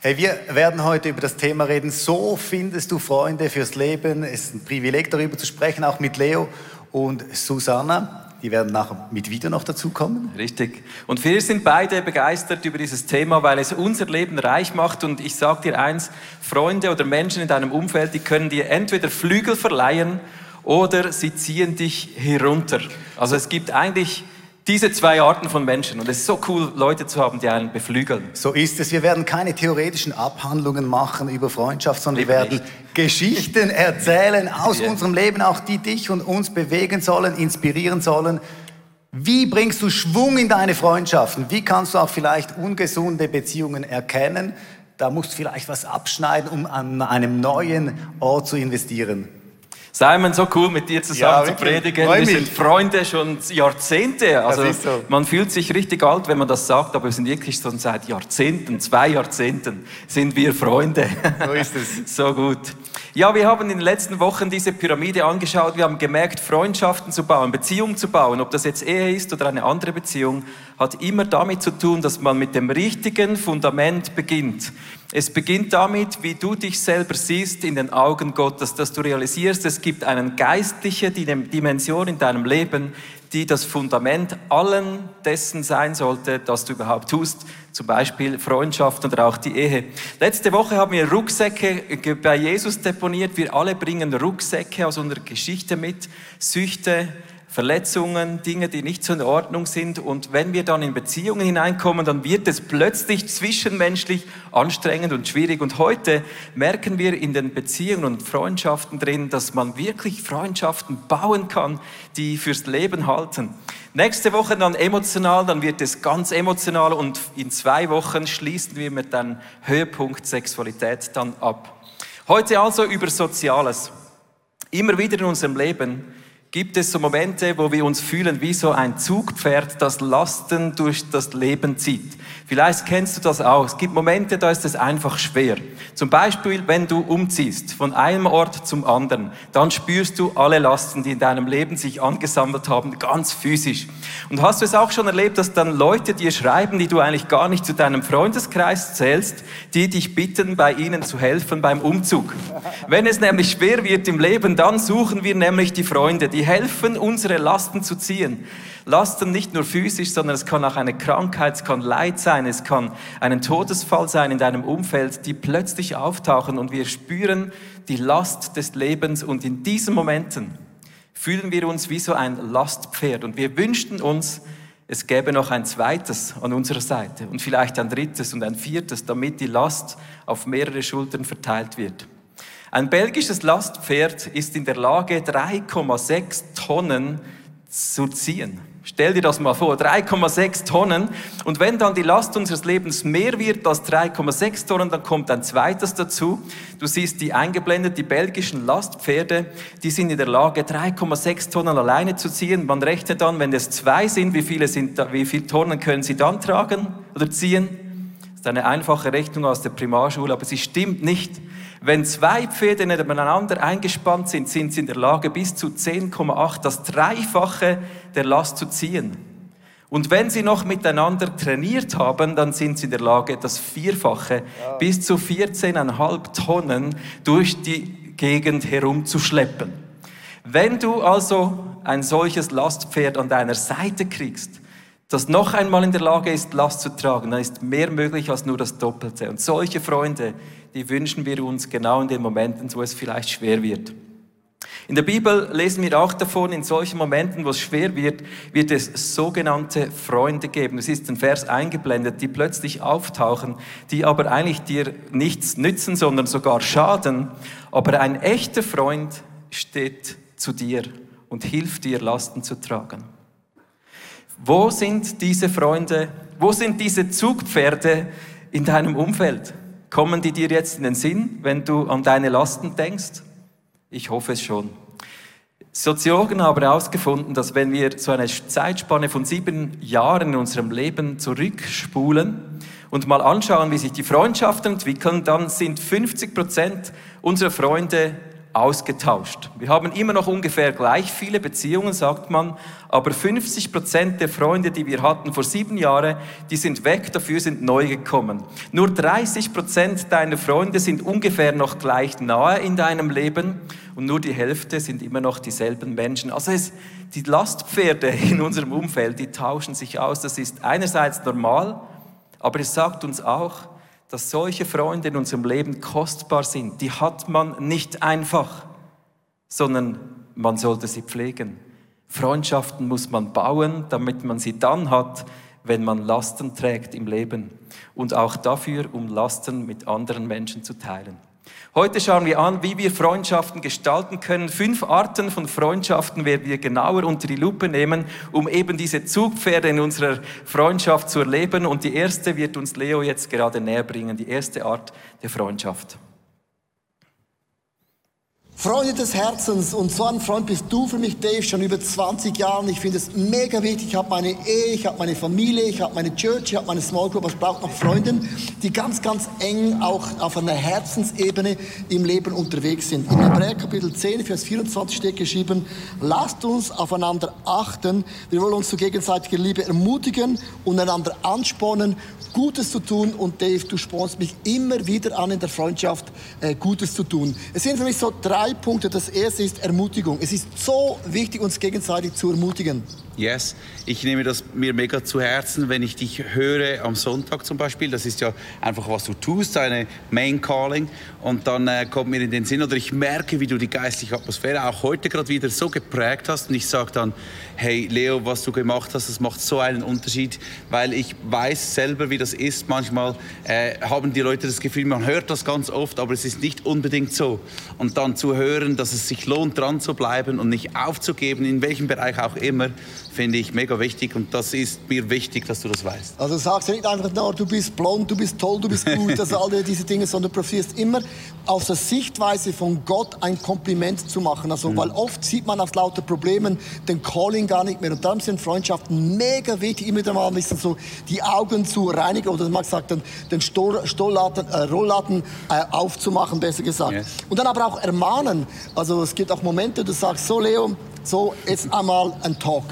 Hey, wir werden heute über das Thema reden. So findest du Freunde fürs Leben. Es ist ein Privileg, darüber zu sprechen, auch mit Leo und Susanna. Die werden nachher mit Video noch dazukommen. Richtig. Und wir sind beide begeistert über dieses Thema, weil es unser Leben reich macht. Und ich sage dir eins, Freunde oder Menschen in deinem Umfeld, die können dir entweder Flügel verleihen oder sie ziehen dich herunter. Also es gibt eigentlich diese zwei Arten von Menschen. Und es ist so cool, Leute zu haben, die einen beflügeln. So ist es. Wir werden keine theoretischen Abhandlungen machen über Freundschaft, sondern wir werden nicht. Geschichten erzählen aus yeah. unserem Leben, auch die dich und uns bewegen sollen, inspirieren sollen. Wie bringst du Schwung in deine Freundschaften? Wie kannst du auch vielleicht ungesunde Beziehungen erkennen? Da musst du vielleicht was abschneiden, um an einem neuen Ort zu investieren. Simon, so cool mit dir zusammen ja, zu predigen. Wir sind Freunde schon Jahrzehnte. Also so. man fühlt sich richtig alt, wenn man das sagt, aber wir sind wirklich schon seit Jahrzehnten, zwei Jahrzehnten sind wir Freunde. So ist es. so gut. Ja, wir haben in den letzten Wochen diese Pyramide angeschaut. Wir haben gemerkt, Freundschaften zu bauen, Beziehungen zu bauen, ob das jetzt Ehe ist oder eine andere Beziehung, hat immer damit zu tun, dass man mit dem richtigen Fundament beginnt. Es beginnt damit, wie du dich selber siehst in den Augen Gottes, dass du realisierst, es gibt eine geistliche Dimension in deinem Leben, die das Fundament allen dessen sein sollte, das du überhaupt tust, zum Beispiel Freundschaft oder auch die Ehe. Letzte Woche haben wir Rucksäcke bei Jesus deponiert. Wir alle bringen Rucksäcke aus unserer Geschichte mit, Süchte, Verletzungen, Dinge, die nicht so in Ordnung sind. Und wenn wir dann in Beziehungen hineinkommen, dann wird es plötzlich zwischenmenschlich anstrengend und schwierig. Und heute merken wir in den Beziehungen und Freundschaften drin, dass man wirklich Freundschaften bauen kann, die fürs Leben halten. Nächste Woche dann emotional, dann wird es ganz emotional und in zwei Wochen schließen wir mit dem Höhepunkt Sexualität dann ab. Heute also über Soziales. Immer wieder in unserem Leben Gibt es so Momente, wo wir uns fühlen wie so ein Zugpferd, das Lasten durch das Leben zieht? Vielleicht kennst du das auch. Es gibt Momente, da ist es einfach schwer. Zum Beispiel, wenn du umziehst von einem Ort zum anderen, dann spürst du alle Lasten, die in deinem Leben sich angesammelt haben, ganz physisch. Und hast du es auch schon erlebt, dass dann Leute dir schreiben, die du eigentlich gar nicht zu deinem Freundeskreis zählst, die dich bitten, bei ihnen zu helfen beim Umzug? Wenn es nämlich schwer wird im Leben, dann suchen wir nämlich die Freunde, die helfen, unsere Lasten zu ziehen. Lasten nicht nur physisch, sondern es kann auch eine Krankheit, es kann Leid sein, es kann ein Todesfall sein in deinem Umfeld, die plötzlich auftauchen und wir spüren die Last des Lebens und in diesen Momenten fühlen wir uns wie so ein Lastpferd und wir wünschten uns, es gäbe noch ein zweites an unserer Seite und vielleicht ein drittes und ein viertes, damit die Last auf mehrere Schultern verteilt wird. Ein belgisches Lastpferd ist in der Lage, 3,6 Tonnen zu ziehen. Stell dir das mal vor, 3,6 Tonnen. Und wenn dann die Last unseres Lebens mehr wird als 3,6 Tonnen, dann kommt ein zweites dazu. Du siehst die eingeblendet, die belgischen Lastpferde, die sind in der Lage, 3,6 Tonnen alleine zu ziehen. Man rechnet dann, wenn es zwei sind, wie viele, sind, wie viele Tonnen können sie dann tragen oder ziehen? Das ist eine einfache Rechnung aus der Primarschule, aber sie stimmt nicht. Wenn zwei Pferde nebeneinander eingespannt sind, sind sie in der Lage, bis zu 10,8 das Dreifache der Last zu ziehen. Und wenn sie noch miteinander trainiert haben, dann sind sie in der Lage, das Vierfache ja. bis zu 14,5 Tonnen durch die Gegend herumzuschleppen. Wenn du also ein solches Lastpferd an deiner Seite kriegst, das noch einmal in der Lage ist, Last zu tragen, dann ist mehr möglich als nur das Doppelte. Und solche Freunde, die wünschen wir uns genau in den Momenten, wo es vielleicht schwer wird. In der Bibel lesen wir auch davon, in solchen Momenten, wo es schwer wird, wird es sogenannte Freunde geben. Es ist ein Vers eingeblendet, die plötzlich auftauchen, die aber eigentlich dir nichts nützen, sondern sogar schaden. Aber ein echter Freund steht zu dir und hilft dir, Lasten zu tragen. Wo sind diese Freunde? Wo sind diese Zugpferde in deinem Umfeld? Kommen die dir jetzt in den Sinn, wenn du an deine Lasten denkst? Ich hoffe es schon. Soziologen haben herausgefunden, dass wenn wir so eine Zeitspanne von sieben Jahren in unserem Leben zurückspulen und mal anschauen, wie sich die Freundschaften entwickeln, dann sind 50 Prozent unserer Freunde ausgetauscht. Wir haben immer noch ungefähr gleich viele Beziehungen, sagt man, aber 50 Prozent der Freunde, die wir hatten vor sieben Jahren, die sind weg, dafür sind neu gekommen. Nur 30 Prozent deiner Freunde sind ungefähr noch gleich nahe in deinem Leben und nur die Hälfte sind immer noch dieselben Menschen. Also es, die Lastpferde in unserem Umfeld, die tauschen sich aus. Das ist einerseits normal, aber es sagt uns auch, dass solche Freunde in unserem Leben kostbar sind. Die hat man nicht einfach, sondern man sollte sie pflegen. Freundschaften muss man bauen, damit man sie dann hat, wenn man Lasten trägt im Leben. Und auch dafür, um Lasten mit anderen Menschen zu teilen. Heute schauen wir an, wie wir Freundschaften gestalten können. Fünf Arten von Freundschaften werden wir genauer unter die Lupe nehmen, um eben diese Zugpferde in unserer Freundschaft zu erleben. Und die erste wird uns Leo jetzt gerade näher bringen, die erste Art der Freundschaft. Freunde des Herzens und so ein Freund bist du für mich, Dave, schon über 20 Jahre. Ich finde es mega wichtig. Ich habe meine Ehe, ich habe meine Familie, ich habe meine Church, ich habe meine Small Group, aber ich brauche noch Freunde, die ganz, ganz eng auch auf einer Herzensebene im Leben unterwegs sind. In Hebräer Kapitel 10, Vers 24 steht geschrieben, lasst uns aufeinander achten. Wir wollen uns zur gegenseitigen Liebe ermutigen und einander anspornen, Gutes zu tun. Und Dave, du spornst mich immer wieder an, in der Freundschaft äh, Gutes zu tun. Es sind für mich so drei drei Punkte. Das erste ist Ermutigung. Es ist so wichtig, uns gegenseitig zu ermutigen. Yes, ich nehme das mir mega zu Herzen, wenn ich dich höre am Sonntag zum Beispiel. Das ist ja einfach, was du tust, deine Main Calling. Und dann äh, kommt mir in den Sinn, oder ich merke, wie du die geistliche Atmosphäre auch heute gerade wieder so geprägt hast. Und ich sage dann, hey Leo, was du gemacht hast, das macht so einen Unterschied, weil ich weiß selber, wie das ist. Manchmal äh, haben die Leute das Gefühl, man hört das ganz oft, aber es ist nicht unbedingt so. Und dann zu hören, dass es sich lohnt, dran zu bleiben und nicht aufzugeben, in welchem Bereich auch immer, finde ich mega wichtig und das ist mir wichtig, dass du das weißt. Also du sagst ja nicht einfach nur, du bist blond, du bist toll, du bist gut, also all diese Dinge, sondern du profitierst immer aus der Sichtweise von Gott ein Kompliment zu machen. Also, mhm. weil oft sieht man aus lauter Problemen den Calling gar nicht mehr und darum sind Freundschaften mega wichtig, immer wieder mal ein bisschen so die Augen zu reinigen oder man sagt dann den Stollladen, äh, Rollladen äh, aufzumachen, besser gesagt. Yes. Und dann aber auch ermahnen. Also es gibt auch Momente, du sagst so Leo, so jetzt einmal ein Talk.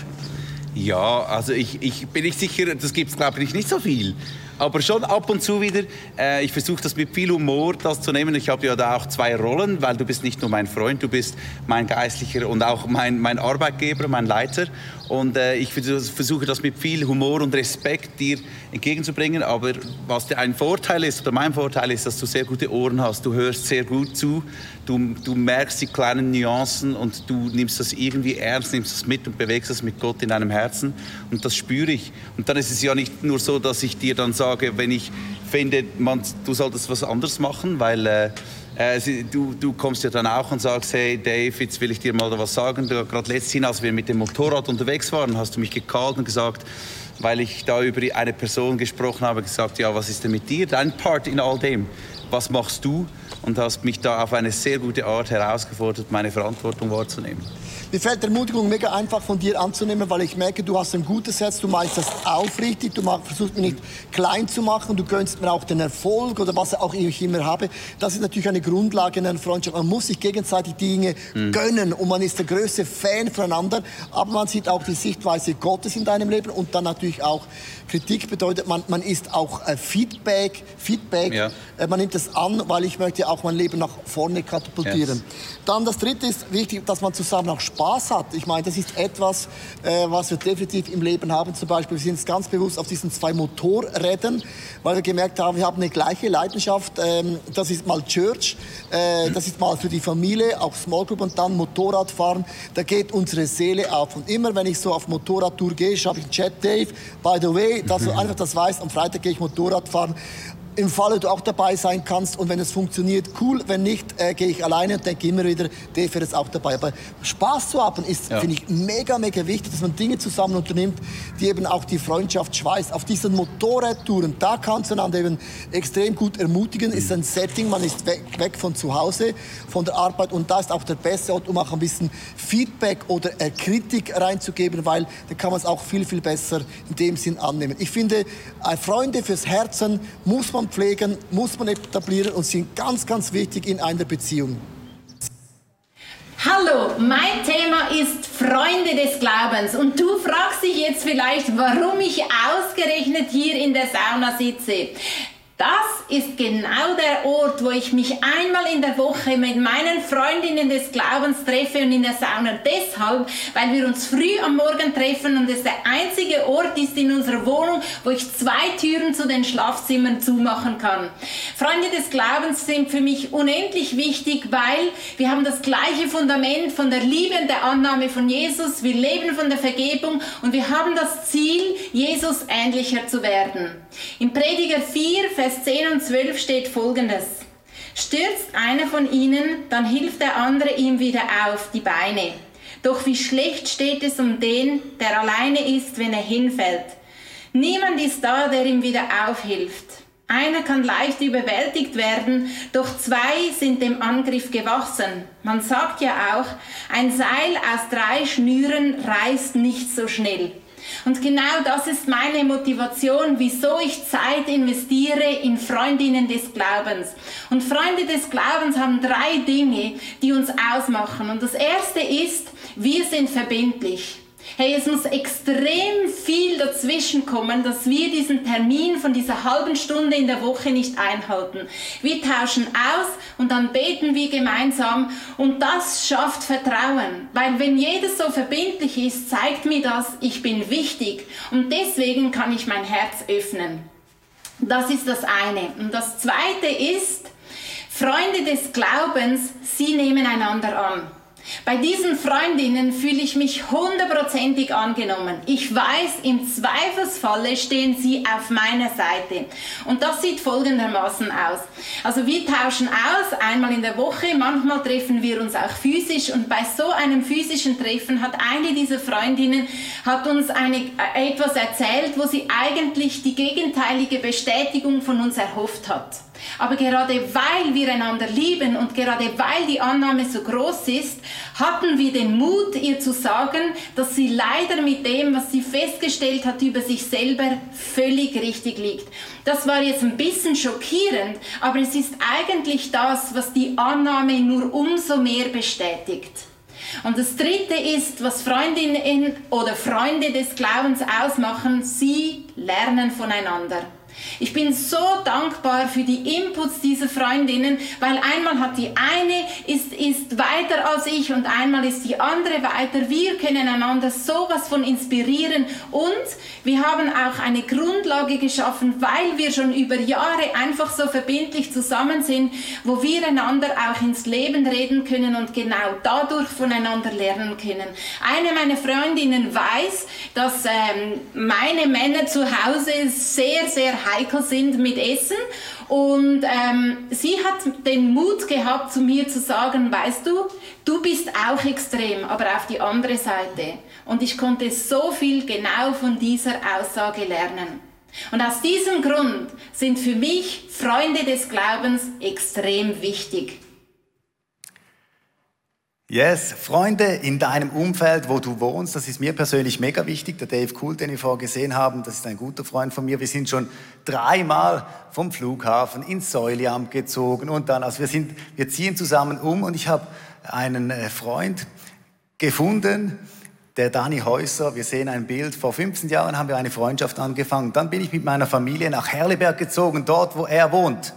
Ja, also ich, ich bin nicht sicher, das gibt es glaube ich nicht so viel. Aber schon ab und zu wieder. Äh, ich versuche das mit viel Humor das zu nehmen. Ich habe ja da auch zwei Rollen, weil du bist nicht nur mein Freund, du bist mein Geistlicher und auch mein, mein Arbeitgeber, mein Leiter. Und äh, ich versuche das mit viel Humor und Respekt dir entgegenzubringen. Aber was ein Vorteil ist, oder mein Vorteil ist, dass du sehr gute Ohren hast. Du hörst sehr gut zu, du, du merkst die kleinen Nuancen und du nimmst das irgendwie ernst, nimmst das mit und bewegst das mit Gott in deinem Herzen. Und das spüre ich. Und dann ist es ja nicht nur so, dass ich dir dann sage, wenn ich finde, man, du solltest was anderes machen, weil... Äh, äh, du, du, kommst ja dann auch und sagst, hey Dave, jetzt will ich dir mal was sagen. Gerade letztens, als wir mit dem Motorrad unterwegs waren, hast du mich gekallt und gesagt, weil ich da über eine Person gesprochen habe, gesagt, ja, was ist denn mit dir, dein Part in all dem? Was machst du? Und hast mich da auf eine sehr gute Art herausgefordert, meine Verantwortung wahrzunehmen. Mir fällt die Ermutigung mega einfach von dir anzunehmen, weil ich merke, du hast ein gutes Herz, du meinst das aufrichtig, du versuchst mich nicht klein zu machen, du gönnst mir auch den Erfolg oder was auch ich immer habe. Das ist natürlich eine Grundlage in einer Freundschaft. Man muss sich gegenseitig Dinge mhm. gönnen und man ist der größte Fan voneinander, aber man sieht auch die Sichtweise Gottes in deinem Leben und dann natürlich auch Kritik bedeutet, man, man ist auch äh, Feedback, Feedback ja. äh, man nimmt es an, weil ich möchte auch mein Leben nach vorne katapultieren. Yes. Dann das dritte ist wichtig, dass man zusammen auch Spaß hat. Ich meine, das ist etwas, äh, was wir definitiv im Leben haben. Zum Beispiel, wir sind ganz bewusst auf diesen zwei Motorrädern, weil wir gemerkt haben, wir haben eine gleiche Leidenschaft. Ähm, das ist mal Church, äh, das ist mal für die Familie, auch Small Group und dann Motorradfahren. Da geht unsere Seele auf. Und immer, wenn ich so auf Motorradtour gehe, schreibe ich einen Chat, Dave, by the way, dass du einfach das weißt, am Freitag gehe ich Motorrad fahren im Falle du auch dabei sein kannst und wenn es funktioniert, cool. Wenn nicht, äh, gehe ich alleine und denke immer wieder, der ist auch dabei. Aber Spaß zu haben ist, ja. finde ich, mega, mega wichtig, dass man Dinge zusammen unternimmt, die eben auch die Freundschaft schweißt. Auf diesen Motorradtouren, da kannst du einander eben extrem gut ermutigen. Ist ein Setting, man ist weg, weg, von zu Hause, von der Arbeit und da ist auch der beste Ort, um auch ein bisschen Feedback oder äh, Kritik reinzugeben, weil da kann man es auch viel, viel besser in dem Sinn annehmen. Ich finde, äh, Freunde fürs Herzen muss man pflegen, muss man etablieren und sind ganz, ganz wichtig in einer Beziehung. Hallo, mein Thema ist Freunde des Glaubens und du fragst dich jetzt vielleicht, warum ich ausgerechnet hier in der Sauna sitze. Das ist genau der Ort, wo ich mich einmal in der Woche mit meinen Freundinnen des Glaubens treffe und in der Sauna. Deshalb, weil wir uns früh am Morgen treffen und es der einzige Ort ist in unserer Wohnung, wo ich zwei Türen zu den Schlafzimmern zumachen kann. Freunde des Glaubens sind für mich unendlich wichtig, weil wir haben das gleiche Fundament von der Liebe und der Annahme von Jesus. Wir leben von der Vergebung und wir haben das Ziel, Jesus ähnlicher zu werden. Im Prediger 4, Vers Vers 10 und 12 steht folgendes. Stürzt einer von ihnen, dann hilft der andere ihm wieder auf die Beine. Doch wie schlecht steht es um den, der alleine ist, wenn er hinfällt. Niemand ist da, der ihm wieder aufhilft. Einer kann leicht überwältigt werden, doch zwei sind dem Angriff gewachsen. Man sagt ja auch, ein Seil aus drei Schnüren reißt nicht so schnell. Und genau das ist meine Motivation, wieso ich Zeit investiere in Freundinnen des Glaubens. Und Freunde des Glaubens haben drei Dinge, die uns ausmachen. Und das erste ist, wir sind verbindlich. Hey, es muss extrem viel dazwischen kommen, dass wir diesen Termin von dieser halben Stunde in der Woche nicht einhalten. Wir tauschen aus und dann beten wir gemeinsam und das schafft Vertrauen. Weil wenn jedes so verbindlich ist, zeigt mir das, ich bin wichtig und deswegen kann ich mein Herz öffnen. Das ist das eine. Und das zweite ist, Freunde des Glaubens, sie nehmen einander an. Bei diesen Freundinnen fühle ich mich hundertprozentig angenommen. Ich weiß, im Zweifelsfalle stehen sie auf meiner Seite. Und das sieht folgendermaßen aus. Also wir tauschen aus, einmal in der Woche, manchmal treffen wir uns auch physisch und bei so einem physischen Treffen hat eine dieser Freundinnen hat uns eine, äh, etwas erzählt, wo sie eigentlich die gegenteilige Bestätigung von uns erhofft hat. Aber gerade weil wir einander lieben und gerade weil die Annahme so groß ist, hatten wir den Mut, ihr zu sagen, dass sie leider mit dem, was sie festgestellt hat über sich selber, völlig richtig liegt. Das war jetzt ein bisschen schockierend, aber es ist eigentlich das, was die Annahme nur umso mehr bestätigt. Und das Dritte ist, was Freundinnen oder Freunde des Glaubens ausmachen, sie lernen voneinander. Ich bin so dankbar für die Inputs dieser Freundinnen, weil einmal hat die eine ist, ist weiter als ich und einmal ist die andere weiter. Wir können einander sowas von inspirieren und wir haben auch eine Grundlage geschaffen, weil wir schon über Jahre einfach so verbindlich zusammen sind, wo wir einander auch ins Leben reden können und genau dadurch voneinander lernen können. Eine meiner Freundinnen weiß, dass ähm, meine Männer zu Hause sehr, sehr heikel sind mit Essen. Und ähm, sie hat den Mut gehabt, zu mir zu sagen, weißt du, du bist auch extrem, aber auf die andere Seite. Und ich konnte so viel genau von dieser Aussage lernen. Und aus diesem Grund sind für mich Freunde des Glaubens extrem wichtig. Yes, Freunde in deinem Umfeld, wo du wohnst, das ist mir persönlich mega wichtig. Der Dave Cool, den wir vorher gesehen haben, das ist ein guter Freund von mir. Wir sind schon dreimal vom Flughafen ins Säuliamt gezogen und dann, also wir sind, wir ziehen zusammen um und ich habe einen äh, Freund gefunden, der Dani Häuser. Wir sehen ein Bild. Vor 15 Jahren haben wir eine Freundschaft angefangen. Dann bin ich mit meiner Familie nach Herleberg gezogen, dort, wo er wohnt.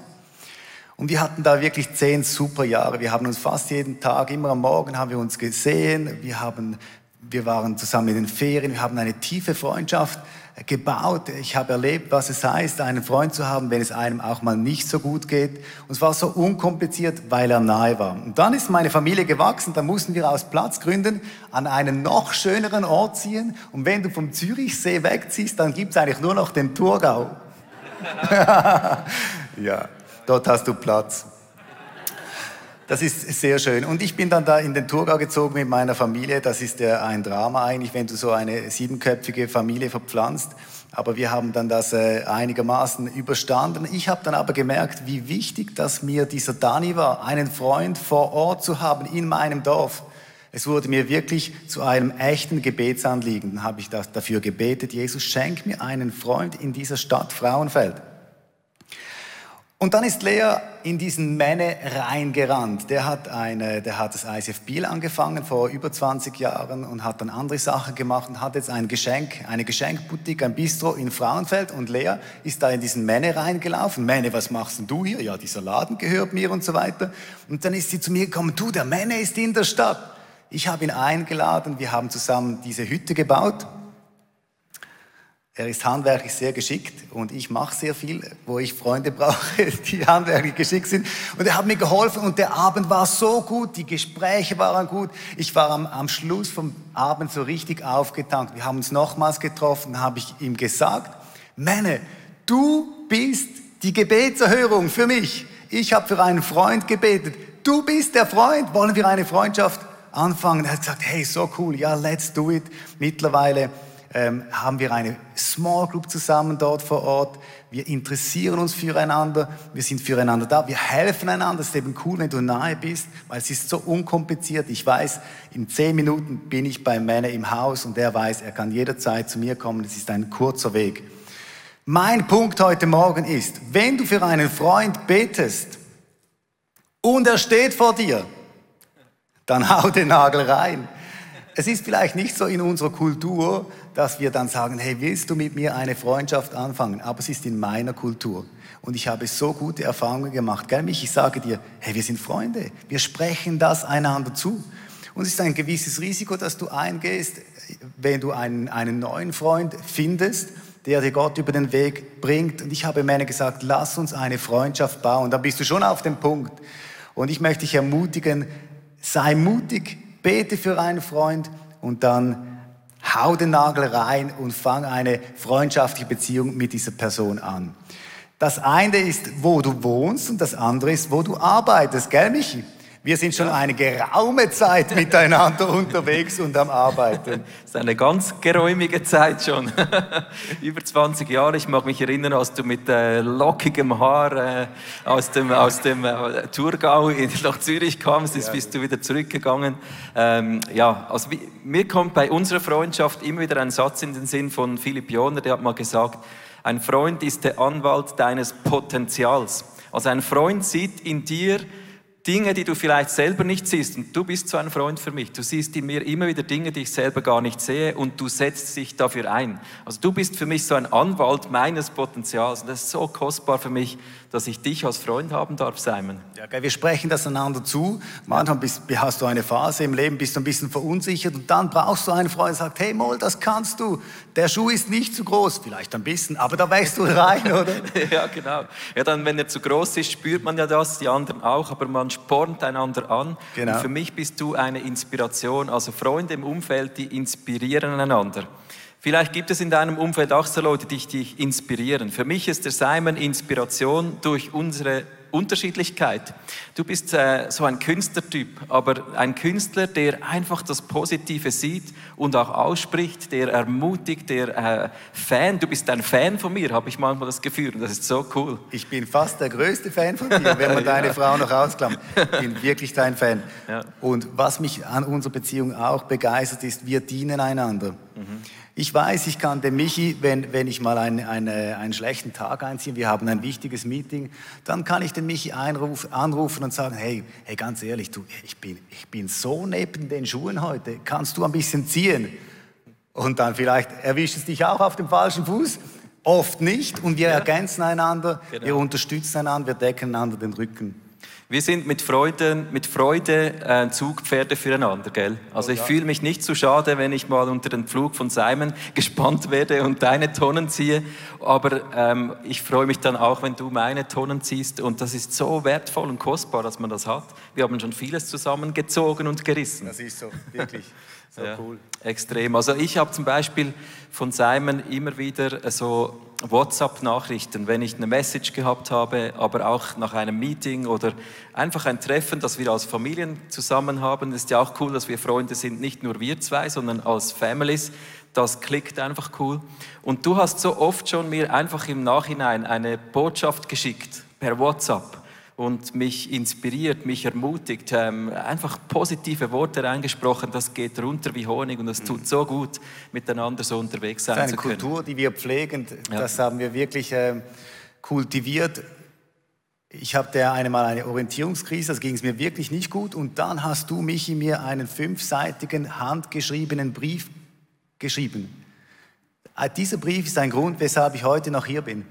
Und wir hatten da wirklich zehn super Jahre. Wir haben uns fast jeden Tag, immer am Morgen haben wir uns gesehen. Wir haben, wir waren zusammen in den Ferien. Wir haben eine tiefe Freundschaft gebaut. Ich habe erlebt, was es heißt, einen Freund zu haben, wenn es einem auch mal nicht so gut geht. Und es war so unkompliziert, weil er nahe war. Und dann ist meine Familie gewachsen. Da mussten wir aus Platzgründen an einen noch schöneren Ort ziehen. Und wenn du vom Zürichsee wegziehst, dann gibt es eigentlich nur noch den Thurgau. ja. Dort hast du Platz. Das ist sehr schön. Und ich bin dann da in den Thurgau gezogen mit meiner Familie. Das ist ja ein Drama eigentlich, wenn du so eine siebenköpfige Familie verpflanzt. Aber wir haben dann das äh, einigermaßen überstanden. Ich habe dann aber gemerkt, wie wichtig das mir dieser Dani war, einen Freund vor Ort zu haben in meinem Dorf. Es wurde mir wirklich zu einem echten Gebetsanliegen. Dann habe ich das dafür gebetet, Jesus, schenk mir einen Freund in dieser Stadt Frauenfeld. Und dann ist Lea in diesen Männer reingerannt. Der hat, eine, der hat das ICF Biel angefangen vor über 20 Jahren und hat dann andere Sachen gemacht und hat jetzt ein Geschenk, eine Geschenkboutique, ein Bistro in Frauenfeld. Und Lea ist da in diesen Männer reingelaufen. Männer, was machst denn du hier? Ja, dieser Laden gehört mir und so weiter. Und dann ist sie zu mir gekommen, du, der Männer ist in der Stadt. Ich habe ihn eingeladen, wir haben zusammen diese Hütte gebaut. Er ist handwerklich sehr geschickt und ich mache sehr viel, wo ich Freunde brauche, die handwerklich geschickt sind. Und er hat mir geholfen und der Abend war so gut, die Gespräche waren gut. Ich war am, am Schluss vom Abend so richtig aufgetankt. Wir haben uns nochmals getroffen, habe ich ihm gesagt, Männer, du bist die Gebetserhörung für mich. Ich habe für einen Freund gebetet. Du bist der Freund. Wollen wir eine Freundschaft anfangen? Er hat gesagt, hey, so cool, ja, let's do it. Mittlerweile ähm, haben wir eine Small Group zusammen dort vor Ort. Wir interessieren uns füreinander, wir sind füreinander da, wir helfen einander. Es ist eben cool, wenn du nahe bist, weil es ist so unkompliziert. Ich weiß, in zehn Minuten bin ich bei Männer im Haus und der weiß, er kann jederzeit zu mir kommen. Es ist ein kurzer Weg. Mein Punkt heute Morgen ist, wenn du für einen Freund betest und er steht vor dir, dann hau den Nagel rein. Es ist vielleicht nicht so in unserer Kultur, dass wir dann sagen, hey, willst du mit mir eine Freundschaft anfangen? Aber es ist in meiner Kultur. Und ich habe so gute Erfahrungen gemacht. Gell, mich, ich sage dir, hey, wir sind Freunde. Wir sprechen das einander zu. Und es ist ein gewisses Risiko, dass du eingehst, wenn du einen, einen neuen Freund findest, der dir Gott über den Weg bringt. Und ich habe Männer gesagt, lass uns eine Freundschaft bauen. Da bist du schon auf dem Punkt. Und ich möchte dich ermutigen, sei mutig, bete für einen Freund und dann hau den Nagel rein und fang eine freundschaftliche Beziehung mit dieser Person an. Das eine ist, wo du wohnst und das andere ist, wo du arbeitest, gell, Michi? Wir sind schon eine geraume Zeit miteinander unterwegs und am Arbeiten. Das ist eine ganz geräumige Zeit schon. Über 20 Jahre. Ich mag mich erinnern, als du mit äh, lockigem Haar äh, aus dem, aus dem äh, Thurgau nach Zürich kamst, ja. bist du wieder zurückgegangen. Ähm, ja, also wie, mir kommt bei unserer Freundschaft immer wieder ein Satz in den Sinn von Philipp Joner, der hat mal gesagt, ein Freund ist der Anwalt deines Potenzials. Also ein Freund sieht in dir Dinge, die du vielleicht selber nicht siehst. Und du bist so ein Freund für mich. Du siehst in mir immer wieder Dinge, die ich selber gar nicht sehe und du setzt dich dafür ein. Also du bist für mich so ein Anwalt meines Potenzials. Und das ist so kostbar für mich, dass ich dich als Freund haben darf, Simon. Ja, okay, wir sprechen das einander zu. Manchmal bist, hast du eine Phase im Leben, bist du ein bisschen verunsichert und dann brauchst du einen Freund, der sagt, hey Moll, das kannst du. Der Schuh ist nicht zu groß, vielleicht ein bisschen, aber da wächst du rein, oder? ja, genau. Ja, dann, wenn er zu groß ist, spürt man ja das, die anderen auch, aber man spornt einander an. Genau. Und für mich bist du eine Inspiration, also Freunde im Umfeld, die inspirieren einander. Vielleicht gibt es in deinem Umfeld auch so Leute, die dich inspirieren. Für mich ist der Simon Inspiration durch unsere Unterschiedlichkeit. Du bist äh, so ein Künstlertyp, aber ein Künstler, der einfach das Positive sieht und auch ausspricht, der ermutigt, der äh, Fan. Du bist ein Fan von mir, habe ich manchmal das Gefühl. Und das ist so cool. Ich bin fast der größte Fan von dir, wenn man deine ja. Frau noch ausklammert. Ich bin wirklich dein Fan. Ja. Und was mich an unserer Beziehung auch begeistert ist, wir dienen einander. Mhm. Ich weiß, ich kann dem Michi, wenn, wenn ich mal einen, eine, einen schlechten Tag einziehe, wir haben ein wichtiges Meeting, dann kann ich den Michi einruf, anrufen und sagen, hey, hey, ganz ehrlich, du, ich bin, ich bin so neben den Schuhen heute, kannst du ein bisschen ziehen? Und dann vielleicht erwischt es dich auch auf dem falschen Fuß. Oft nicht und wir ja. ergänzen einander, genau. wir unterstützen einander, wir decken einander den Rücken. Wir sind mit Freude, mit Freude äh, Zugpferde füreinander, gell? Also ich fühle mich nicht zu schade, wenn ich mal unter den Flug von Simon gespannt werde und deine Tonnen ziehe. Aber ähm, ich freue mich dann auch, wenn du meine Tonnen ziehst. Und das ist so wertvoll und kostbar, dass man das hat. Wir haben schon vieles zusammengezogen und gerissen. Das ist so, wirklich. So ja, cool. Extrem. Also ich habe zum Beispiel von Simon immer wieder so WhatsApp-Nachrichten, wenn ich eine Message gehabt habe, aber auch nach einem Meeting oder einfach ein Treffen, das wir als Familien zusammen haben. Ist ja auch cool, dass wir Freunde sind, nicht nur wir zwei, sondern als Families. Das klickt einfach cool. Und du hast so oft schon mir einfach im Nachhinein eine Botschaft geschickt per WhatsApp und mich inspiriert, mich ermutigt, ähm, einfach positive Worte reingesprochen, das geht runter wie Honig und das tut so gut, miteinander so unterwegs sein zu können. Das ist eine Kultur, die wir pflegen, ja. das haben wir wirklich äh, kultiviert. Ich hatte einmal eine Orientierungskrise, das ging es mir wirklich nicht gut. Und dann hast du, Michi, mir einen fünfseitigen, handgeschriebenen Brief geschrieben. Äh, dieser Brief ist ein Grund, weshalb ich heute noch hier bin.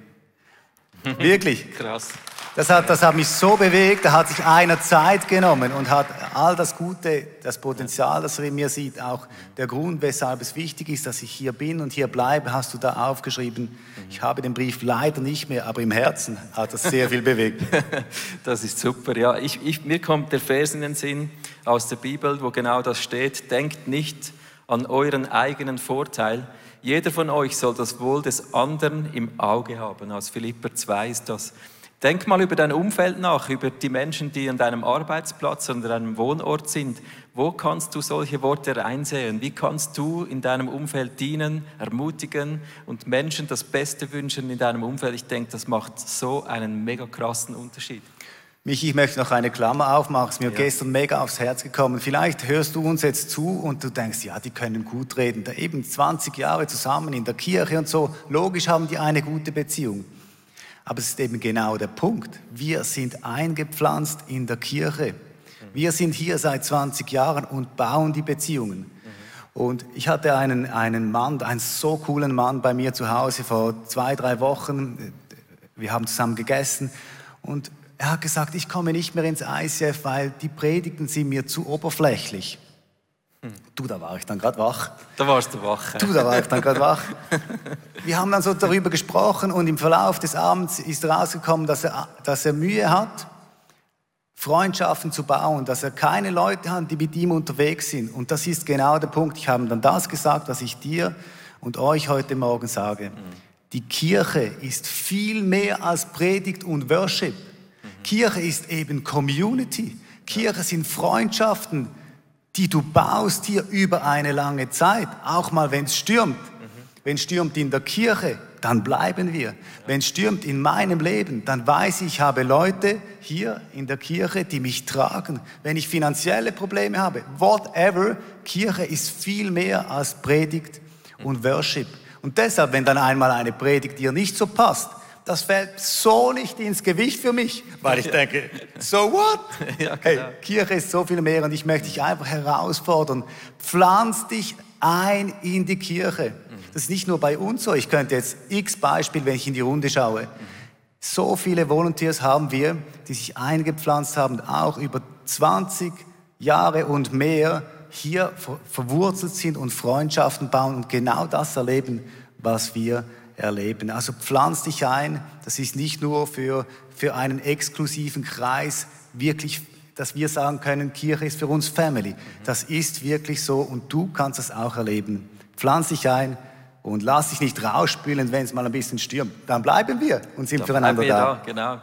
Wirklich. Krass. Das hat, das hat mich so bewegt, da hat sich einer Zeit genommen und hat all das Gute, das Potenzial, das er in mir sieht, auch der Grund, weshalb es wichtig ist, dass ich hier bin und hier bleibe, hast du da aufgeschrieben. Ich habe den Brief leider nicht mehr, aber im Herzen hat das sehr viel bewegt. Das ist super, ja. Ich, ich, mir kommt der Vers in den Sinn aus der Bibel, wo genau das steht. Denkt nicht an euren eigenen Vorteil. Jeder von euch soll das Wohl des anderen im Auge haben. Aus Philipper 2 ist das. Denk mal über dein Umfeld nach, über die Menschen, die an deinem Arbeitsplatz oder deinem Wohnort sind. Wo kannst du solche Worte reinsehen? Wie kannst du in deinem Umfeld dienen, ermutigen und Menschen das Beste wünschen in deinem Umfeld? Ich denke, das macht so einen mega krassen Unterschied. Michi, ich möchte noch eine Klammer aufmachen. Es ist mir ja. gestern mega aufs Herz gekommen. Vielleicht hörst du uns jetzt zu und du denkst, ja, die können gut reden. Da eben 20 Jahre zusammen in der Kirche und so. Logisch haben die eine gute Beziehung. Aber es ist eben genau der Punkt. Wir sind eingepflanzt in der Kirche. Wir sind hier seit 20 Jahren und bauen die Beziehungen. Und ich hatte einen, einen Mann, einen so coolen Mann bei mir zu Hause vor zwei, drei Wochen. Wir haben zusammen gegessen und er hat gesagt, ich komme nicht mehr ins ICF, weil die Predigten sind mir zu oberflächlich. Du, da war ich dann gerade wach. Da warst du wach. Du, da war ich dann gerade wach. Wir haben dann so darüber gesprochen und im Verlauf des Abends ist rausgekommen, dass er, dass er Mühe hat, Freundschaften zu bauen, dass er keine Leute hat, die mit ihm unterwegs sind. Und das ist genau der Punkt. Ich habe dann das gesagt, was ich dir und euch heute Morgen sage. Die Kirche ist viel mehr als Predigt und Worship. Kirche ist eben Community. Kirche sind Freundschaften, die du baust hier über eine lange Zeit, auch mal wenn es stürmt. Wenn es stürmt in der Kirche, dann bleiben wir. Wenn es stürmt in meinem Leben, dann weiß ich, ich habe Leute hier in der Kirche, die mich tragen. Wenn ich finanzielle Probleme habe, whatever, Kirche ist viel mehr als Predigt und Worship. Und deshalb, wenn dann einmal eine Predigt dir nicht so passt, das fällt so nicht ins Gewicht für mich, weil ich denke, so what? Ja, hey, Kirche ist so viel mehr und ich möchte dich einfach herausfordern. Pflanz dich ein in die Kirche. Das ist nicht nur bei uns so. Ich könnte jetzt x Beispiel, wenn ich in die Runde schaue. So viele Volunteers haben wir, die sich eingepflanzt haben, auch über 20 Jahre und mehr hier verwurzelt sind und Freundschaften bauen und genau das erleben, was wir erleben. Also pflanz dich ein. Das ist nicht nur für, für einen exklusiven Kreis wirklich, dass wir sagen können, Kirche ist für uns Family. Das ist wirklich so und du kannst es auch erleben. Pflanz dich ein und lass dich nicht rausspülen, wenn es mal ein bisschen stürmt. Dann bleiben wir und sind Dann füreinander da. da. Genau.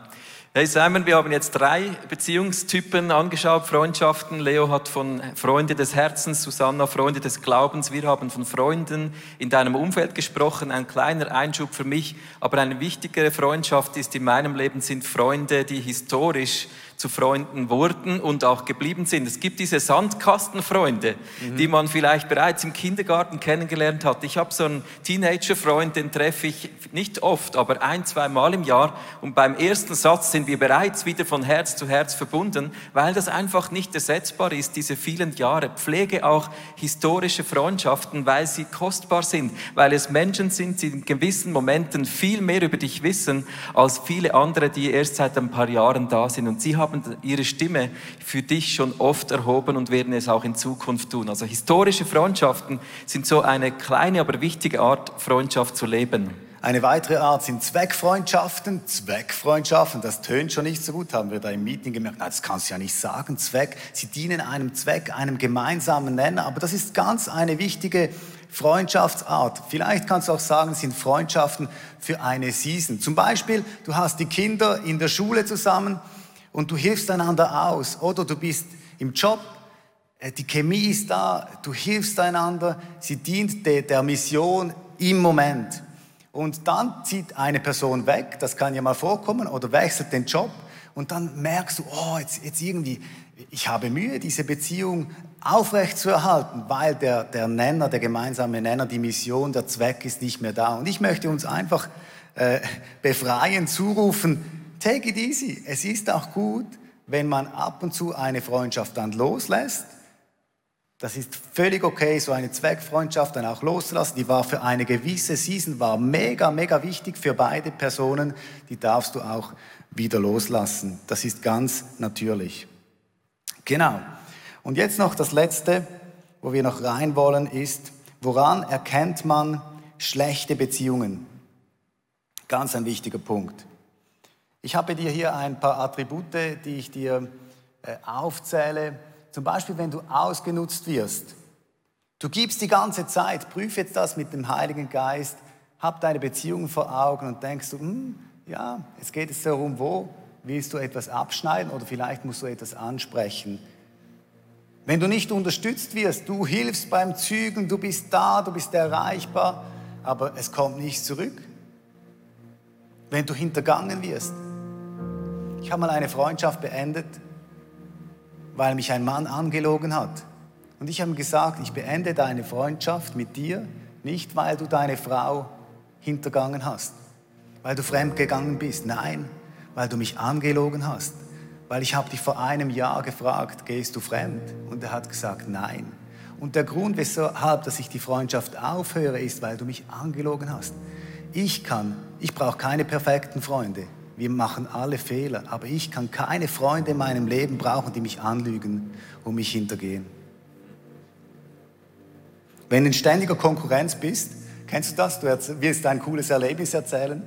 Hey Simon, wir haben jetzt drei Beziehungstypen angeschaut, Freundschaften. Leo hat von Freunde des Herzens, Susanna Freunde des Glaubens. Wir haben von Freunden in deinem Umfeld gesprochen. Ein kleiner Einschub für mich, aber eine wichtigere Freundschaft ist in meinem Leben sind Freunde, die historisch zu Freunden wurden und auch geblieben sind. Es gibt diese Sandkastenfreunde, mhm. die man vielleicht bereits im Kindergarten kennengelernt hat. Ich habe so einen Teenagerfreund, den treffe ich nicht oft, aber ein, zwei Mal im Jahr. Und beim ersten Satz sind wir bereits wieder von Herz zu Herz verbunden, weil das einfach nicht ersetzbar ist, diese vielen Jahre. Pflege auch historische Freundschaften, weil sie kostbar sind, weil es Menschen sind, die in gewissen Momenten viel mehr über dich wissen als viele andere, die erst seit ein paar Jahren da sind. Und sie haben haben ihre Stimme für dich schon oft erhoben und werden es auch in Zukunft tun. Also historische Freundschaften sind so eine kleine, aber wichtige Art, Freundschaft zu leben. Eine weitere Art sind Zweckfreundschaften. Zweckfreundschaften, das tönt schon nicht so gut, haben wir da im Meeting gemerkt. Nein, das kannst du ja nicht sagen. Zweck, sie dienen einem Zweck, einem gemeinsamen Nenner. Aber das ist ganz eine wichtige Freundschaftsart. Vielleicht kannst du auch sagen, es sind Freundschaften für eine Season. Zum Beispiel, du hast die Kinder in der Schule zusammen und du hilfst einander aus. Oder du bist im Job, äh, die Chemie ist da, du hilfst einander, sie dient der, Mission im Moment. Und dann zieht eine Person weg, das kann ja mal vorkommen, oder wechselt den Job und dann merkst du, oh, jetzt, jetzt irgendwie, ich habe Mühe, diese Beziehung aufrecht zu erhalten, weil der, der Nenner, der gemeinsame Nenner, die Mission, der Zweck ist nicht mehr da. Und ich möchte uns einfach äh, befreien, zurufen, take it easy. Es ist auch gut, wenn man ab und zu eine Freundschaft dann loslässt. Das ist völlig okay, so eine Zweckfreundschaft dann auch loszulassen. Die war für eine gewisse Season, war mega, mega wichtig für beide Personen. Die darfst du auch wieder loslassen. Das ist ganz natürlich. Genau. Und jetzt noch das Letzte, wo wir noch rein wollen, ist, woran erkennt man schlechte Beziehungen? Ganz ein wichtiger Punkt. Ich habe dir hier ein paar Attribute, die ich dir äh, aufzähle. Zum Beispiel, wenn du ausgenutzt wirst. Du gibst die ganze Zeit, prüf jetzt das mit dem Heiligen Geist, hab deine Beziehungen vor Augen und denkst du, hm, ja, es geht jetzt darum, wo willst du etwas abschneiden oder vielleicht musst du etwas ansprechen. Wenn du nicht unterstützt wirst, du hilfst beim Zügeln, du bist da, du bist erreichbar, aber es kommt nicht zurück. Wenn du hintergangen wirst, ich habe mal eine Freundschaft beendet, weil mich ein Mann angelogen hat. Und ich habe ihm gesagt, ich beende deine Freundschaft mit dir, nicht weil du deine Frau hintergangen hast, weil du fremdgegangen bist. Nein, weil du mich angelogen hast. Weil ich habe dich vor einem Jahr gefragt, gehst du fremd? Und er hat gesagt, nein. Und der Grund, weshalb dass ich die Freundschaft aufhöre, ist, weil du mich angelogen hast. Ich kann, ich brauche keine perfekten Freunde. Wir machen alle Fehler, aber ich kann keine Freunde in meinem Leben brauchen, die mich anlügen und mich hintergehen. Wenn du in ständiger Konkurrenz bist, kennst du das? Du willst ein cooles Erlebnis erzählen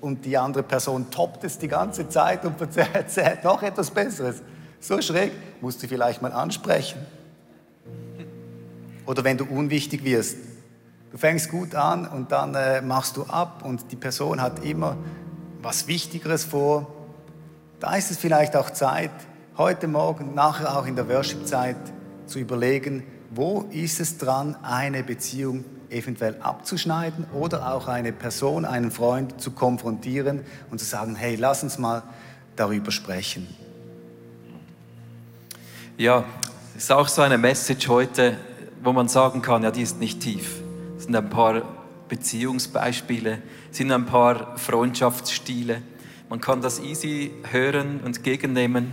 und die andere Person toppt es die ganze Zeit und erzählt noch etwas Besseres. So schräg, musst du vielleicht mal ansprechen. Oder wenn du unwichtig wirst. Du fängst gut an und dann äh, machst du ab und die Person hat immer was Wichtigeres vor. Da ist es vielleicht auch Zeit, heute Morgen, nachher auch in der Worship-Zeit, zu überlegen, wo ist es dran, eine Beziehung eventuell abzuschneiden oder auch eine Person, einen Freund zu konfrontieren und zu sagen, hey, lass uns mal darüber sprechen. Ja, ist auch so eine Message heute, wo man sagen kann, ja, die ist nicht tief. Es sind ein paar Beziehungsbeispiele, sind ein paar Freundschaftsstile. Man kann das easy hören und gegennehmen.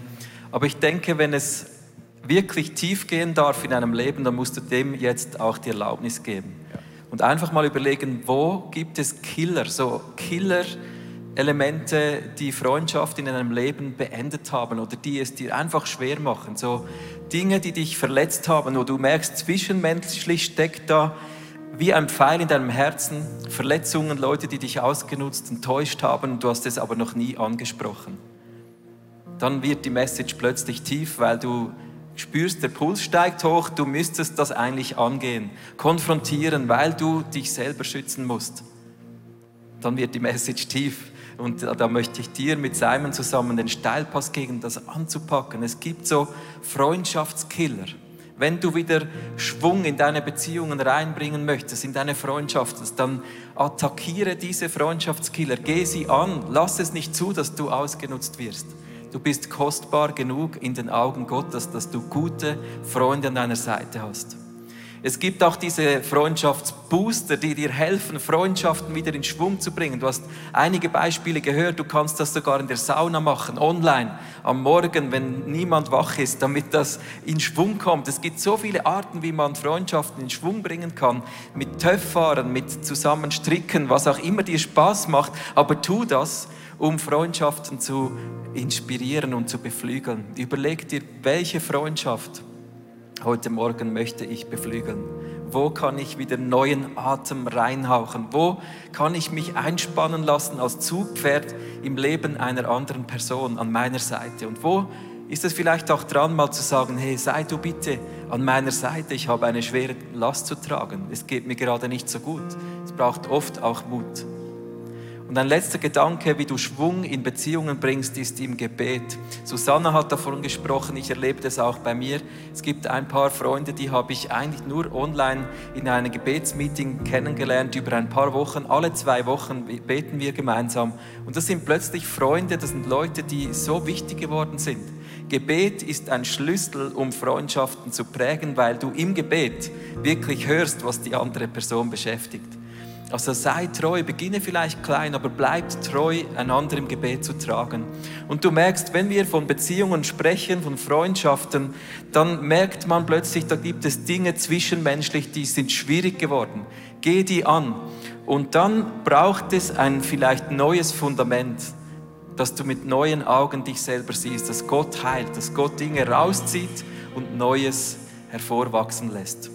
Aber ich denke, wenn es wirklich tief gehen darf in einem Leben, dann musst du dem jetzt auch die Erlaubnis geben. Und einfach mal überlegen, wo gibt es Killer, so Killer-Elemente, die Freundschaft in einem Leben beendet haben oder die es dir einfach schwer machen. So Dinge, die dich verletzt haben, wo du merkst, zwischenmenschlich steckt da wie ein Pfeil in deinem Herzen, Verletzungen, Leute, die dich ausgenutzt, enttäuscht haben, du hast es aber noch nie angesprochen. Dann wird die Message plötzlich tief, weil du spürst, der Puls steigt hoch, du müsstest das eigentlich angehen, konfrontieren, weil du dich selber schützen musst. Dann wird die Message tief. Und da möchte ich dir mit Simon zusammen den Steilpass geben, das anzupacken. Es gibt so Freundschaftskiller. Wenn du wieder Schwung in deine Beziehungen reinbringen möchtest, in deine Freundschaften, dann attackiere diese Freundschaftskiller, geh sie an, lass es nicht zu, dass du ausgenutzt wirst. Du bist kostbar genug in den Augen Gottes, dass du gute Freunde an deiner Seite hast. Es gibt auch diese Freundschaftsbooster, die dir helfen, Freundschaften wieder in Schwung zu bringen. Du hast einige Beispiele gehört. Du kannst das sogar in der Sauna machen, online, am Morgen, wenn niemand wach ist, damit das in Schwung kommt. Es gibt so viele Arten, wie man Freundschaften in Schwung bringen kann. Mit Töfffahren, mit Zusammenstricken, was auch immer dir Spaß macht. Aber tu das, um Freundschaften zu inspirieren und zu beflügeln. Überleg dir, welche Freundschaft heute Morgen möchte ich beflügeln? Wo kann ich wieder neuen Atem reinhauchen? Wo kann ich mich einspannen lassen als Zugpferd im Leben einer anderen Person an meiner Seite? Und wo ist es vielleicht auch dran, mal zu sagen, hey, sei du bitte an meiner Seite, ich habe eine schwere Last zu tragen. Es geht mir gerade nicht so gut. Es braucht oft auch Mut. Und ein letzter Gedanke, wie du Schwung in Beziehungen bringst, ist im Gebet. Susanna hat davon gesprochen, ich erlebe das auch bei mir. Es gibt ein paar Freunde, die habe ich eigentlich nur online in einem Gebetsmeeting kennengelernt über ein paar Wochen. Alle zwei Wochen beten wir gemeinsam. Und das sind plötzlich Freunde, das sind Leute, die so wichtig geworden sind. Gebet ist ein Schlüssel, um Freundschaften zu prägen, weil du im Gebet wirklich hörst, was die andere Person beschäftigt. Also sei treu, beginne vielleicht klein, aber bleib treu, einander im Gebet zu tragen. Und du merkst, wenn wir von Beziehungen sprechen, von Freundschaften, dann merkt man plötzlich, da gibt es Dinge zwischenmenschlich, die sind schwierig geworden. Geh die an. Und dann braucht es ein vielleicht neues Fundament, dass du mit neuen Augen dich selber siehst, dass Gott heilt, dass Gott Dinge rauszieht und Neues hervorwachsen lässt.